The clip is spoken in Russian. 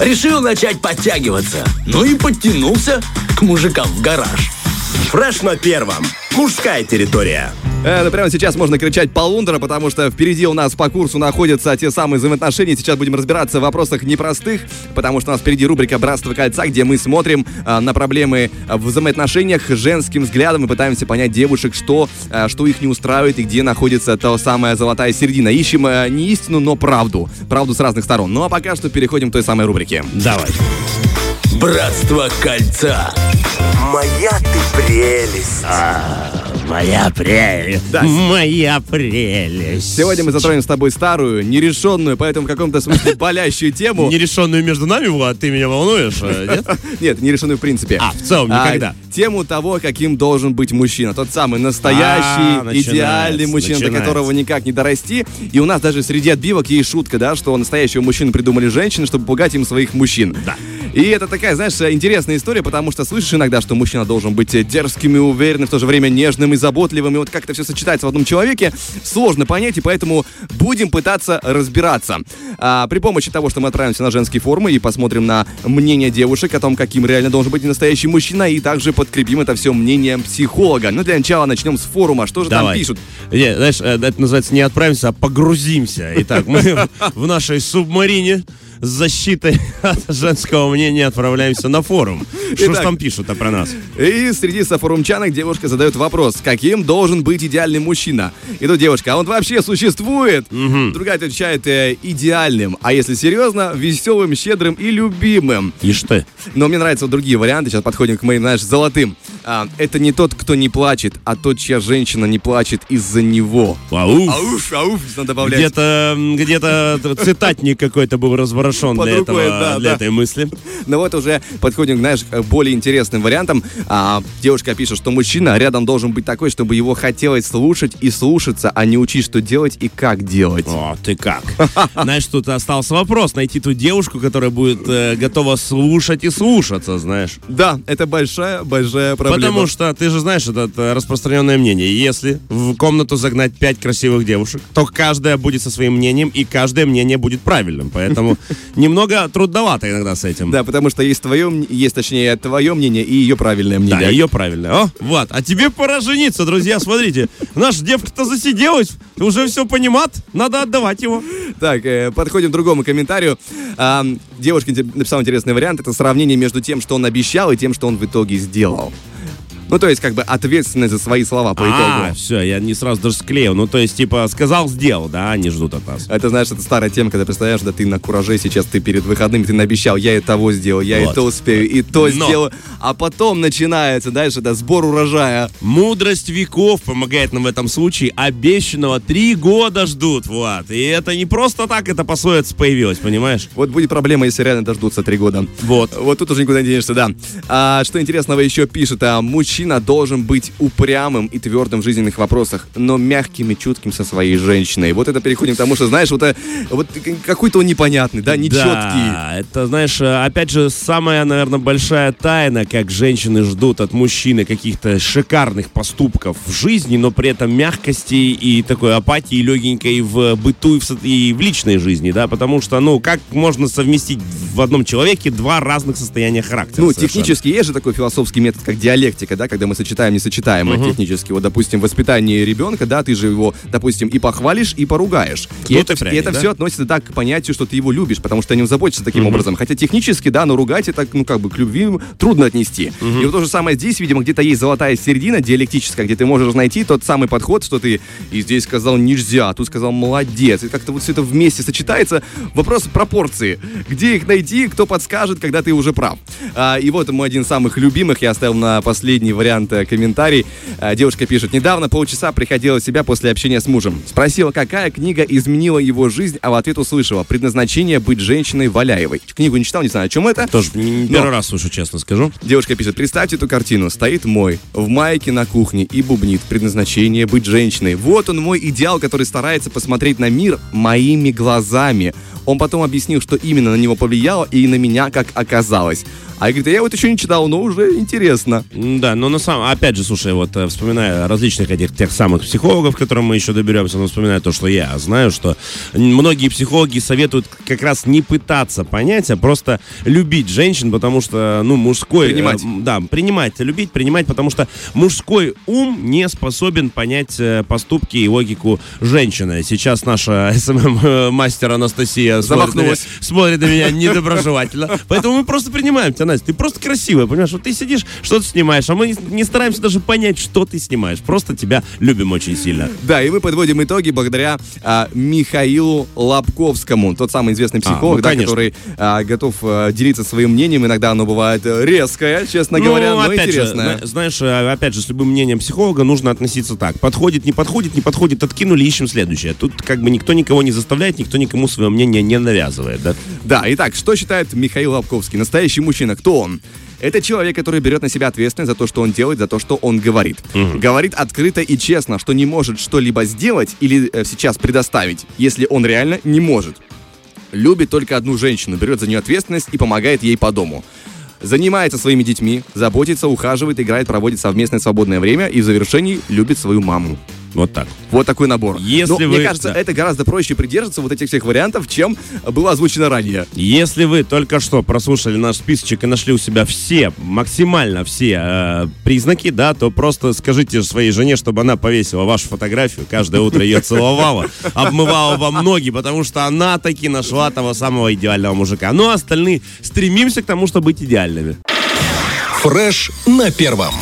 Решил начать подтягиваться. Ну и подтянулся к мужикам в гараж. Фреш на первом. Мужская территория. Э, ну, прямо сейчас можно кричать полундра, потому что впереди у нас по курсу находятся те самые взаимоотношения. Сейчас будем разбираться в вопросах непростых, потому что у нас впереди рубрика «Братство кольца», где мы смотрим э, на проблемы в взаимоотношениях женским взглядом и пытаемся понять девушек, что, э, что их не устраивает и где находится та самая золотая середина. Ищем э, не истину, но правду. Правду с разных сторон. Ну а пока что переходим к той самой рубрике. Давай. Братство кольца. Моя ты прелесть. Моя прелесть. Да. Моя прелесть. Сегодня мы затронем с тобой старую, нерешенную, поэтому в каком-то смысле болящую тему. Нерешенную между нами, Влад, ты меня волнуешь, э, нет? Нет, нерешенную в принципе. А, в целом никогда. тему того, каким должен быть мужчина. Тот самый настоящий, А, идеальный мужчина, до которого никак не дорасти. И у нас даже среди отбивок есть шутка, да, что настоящего мужчину придумали женщины, чтобы пугать им своих мужчин. Да. И это такая, знаешь, интересная история, потому что слышишь иногда, что мужчина должен быть дерзким и уверенным, в то же время нежным и заботливым. И вот как это все сочетается в одном человеке, сложно понять, и поэтому будем пытаться разбираться. А, при помощи того, что мы отправимся на женские форумы и посмотрим на мнение девушек о том, каким реально должен быть настоящий мужчина, и также подкрепим это все мнением психолога. Ну, для начала начнем с форума. Что же там Давай. пишут? Не, знаешь, э, это называется не отправимся, а погрузимся. Итак, мы в нашей субмарине с защитой от женского мнения отправляемся на форум. Что ж там пишут-то про нас? И среди софорумчанок девушка задает вопрос, каким должен быть идеальный мужчина? И тут девушка, а он вообще существует? Другая отвечает, «Э, идеальным. А если серьезно, веселым, щедрым и любимым. Ишь ты. Но мне нравятся вот другие варианты. Сейчас подходим к моим, знаешь, золотым. А, это не тот, кто не плачет, а тот, чья женщина не плачет из-за него. Ауф. Ауф, ауф, надо добавлять. Где-то, м, где-то цитатник какой-то был разворошен Под для, рукой, этого, да, для да. этой мысли. Но вот уже подходим, знаешь, к более интересным вариантам. А, девушка пишет, что мужчина рядом должен быть такой, чтобы его хотелось слушать и слушаться, а не учить, что делать и как делать. О, ты как? Знаешь, тут остался вопрос. Найти ту девушку, которая будет э, готова слушать и слушаться, знаешь. Да, это большая-большая проблема. Потому что, ты же знаешь, это, это распространенное мнение. Если в комнату загнать пять красивых девушек, то каждая будет со своим мнением, и каждое мнение будет правильным. Поэтому немного трудновато иногда с этим. Да, потому что есть твое, есть, точнее, твое мнение и ее правильное Да, мнение. ее правильно. О, вот. А тебе пора жениться, друзья, смотрите. Наша девка-то засиделась, уже все понимает, надо отдавать его. Так, э, подходим к другому комментарию. А, девушка написала интересный вариант. Это сравнение между тем, что он обещал, и тем, что он в итоге сделал. Ну, то есть, как бы ответственность за свои слова по А, итогу. все, я не сразу даже склеил. Ну, то есть, типа, сказал, сделал, да, они ждут от нас. Это, знаешь, это старая тема, когда представляешь, да ты на кураже сейчас, ты перед выходными, ты наобещал, я и того сделал, я Вот. и то успею, и то Но. сделаю. А потом начинается, дальше, да, сбор урожая. Мудрость веков помогает нам в этом случае. Обещанного три года ждут, Влад. И это не просто так, это пословица появилась, понимаешь? Вот будет проблема, если реально дождутся три года. Вот. Вот тут уже никуда не денешься, да. А, что интересного еще пишет, а, мужчина должен быть упрямым и твердым в жизненных вопросах, но мягким и чутким со своей женщиной. Вот это переходим к тому, что, знаешь, вот, э, вот какой-то он непонятный, да, нечеткий. Да, это, знаешь, э, опять же, самая, наверное, большая тайна, как женщины ждут от мужчины каких-то шикарных поступков в жизни, но при этом мягкости и такой апатии легенькой в быту и в, и в личной жизни, да, потому что, ну, как можно совместить в одном человеке два разных состояния характера? Ну, совершенно? технически есть же такой философский метод, как диалектика, да, когда мы сочетаем несочетаемое технически. Вот, допустим, воспитание ребенка, да, ты же его, допустим, и похвалишь, и поругаешь. И это, ты и пряник, это да? все относится так к понятию, что ты его любишь, потому что о нем заботишься таким образом. Хотя технически, да, но ругать это, ну, как бы к любви трудно отнести. И вот то же самое здесь, видимо, где-то есть золотая середина диалектическая, где ты можешь найти тот самый подход, что ты и здесь сказал нельзя, а тут сказал молодец. И как-то вот все это вместе сочетается. Вопрос пропорции. Где их найти, кто подскажет, когда ты уже прав. А, и вот мой один из самых любимых, я оставил на последний вариант э, комментарий. А, девушка пишет, недавно полчаса приходила в себя после общения с мужем. Спросила, какая книга изменила его жизнь, а в ответ услышала, предназначение быть женщиной Валяевой. Книгу не читал, не знаю, о чем это. Тоже Но- первый раз слышу, честно скажу. Девушка пишет, представьте эту картину. Стоит мой, в майке на кухне и бубнит. Предназначение быть женщиной. Вот он мой идеал, который старается посмотреть на мир моими глазами. Он потом объяснил, что именно на него повлияло и на меня, как оказалось. А я говорю, я вот еще не читал, но уже интересно. Да, но на самом, опять же, слушай, вот э, вспоминая различных этих тех самых психологов, к которым мы еще доберемся, но вспоминая то, что я знаю, что многие психологи советуют как раз не пытаться понять, а просто любить женщин, потому что, ну, мужской... Принимать. Э, да, принимать, любить, принимать, потому что мужской ум не способен понять э, поступки и логику женщины. Сейчас наша SMM-мастер Анастасия меня, Замахнулась. смотрит на меня недоброжелательно. Поэтому мы просто принимаем тебя, Настя. Ты просто красивая, понимаешь? Вот ты сидишь, что-то снимаешь, а мы не, стараемся даже понять, что ты снимаешь. Просто тебя любим очень сильно. Да, и мы подводим итоги благодаря а, Михаилу Лобковскому, тот самый известный психолог, ну, да, который а, готов а, делиться своим мнением. Иногда оно бывает э, резкое, честно говоря, но Ну, опять же, интересное. зна- знаешь, э, опять же, с любым мнением психолога нужно относиться так. Подходит, не подходит, не подходит, откинули, ищем следующее. Тут как бы никто никого не заставляет, никто никому свое мнение не навязывает, да? Да, итак, что считает Михаил Лобковский? Настоящий мужчина. Кто он? Это человек, который берет на себя ответственность за то, что он делает, за то, что он говорит. Говорит открыто и честно, что не может что-либо сделать или э, сейчас предоставить, если он реально не может. Любит только одну женщину, берет за нее ответственность и помогает ей по дому. Занимается своими детьми, заботится, ухаживает, играет, проводит совместное свободное время и в завершении любит свою маму. Вот так. Вот такой набор. Если Но, мне вы- кажется, да. это гораздо проще придерживаться вот этих всех вариантов, чем было озвучено ранее. Если вы только что прослушали наш списочек и нашли у себя все, максимально все э, признаки, да, то просто скажите своей жене, чтобы она повесила вашу фотографию, каждое утро ее целовала, обмывала вам ноги, потому что она таки нашла того самого идеального мужика. Ну, а остальные стремимся к тому, чтобы быть идеальными. Фреш на первом.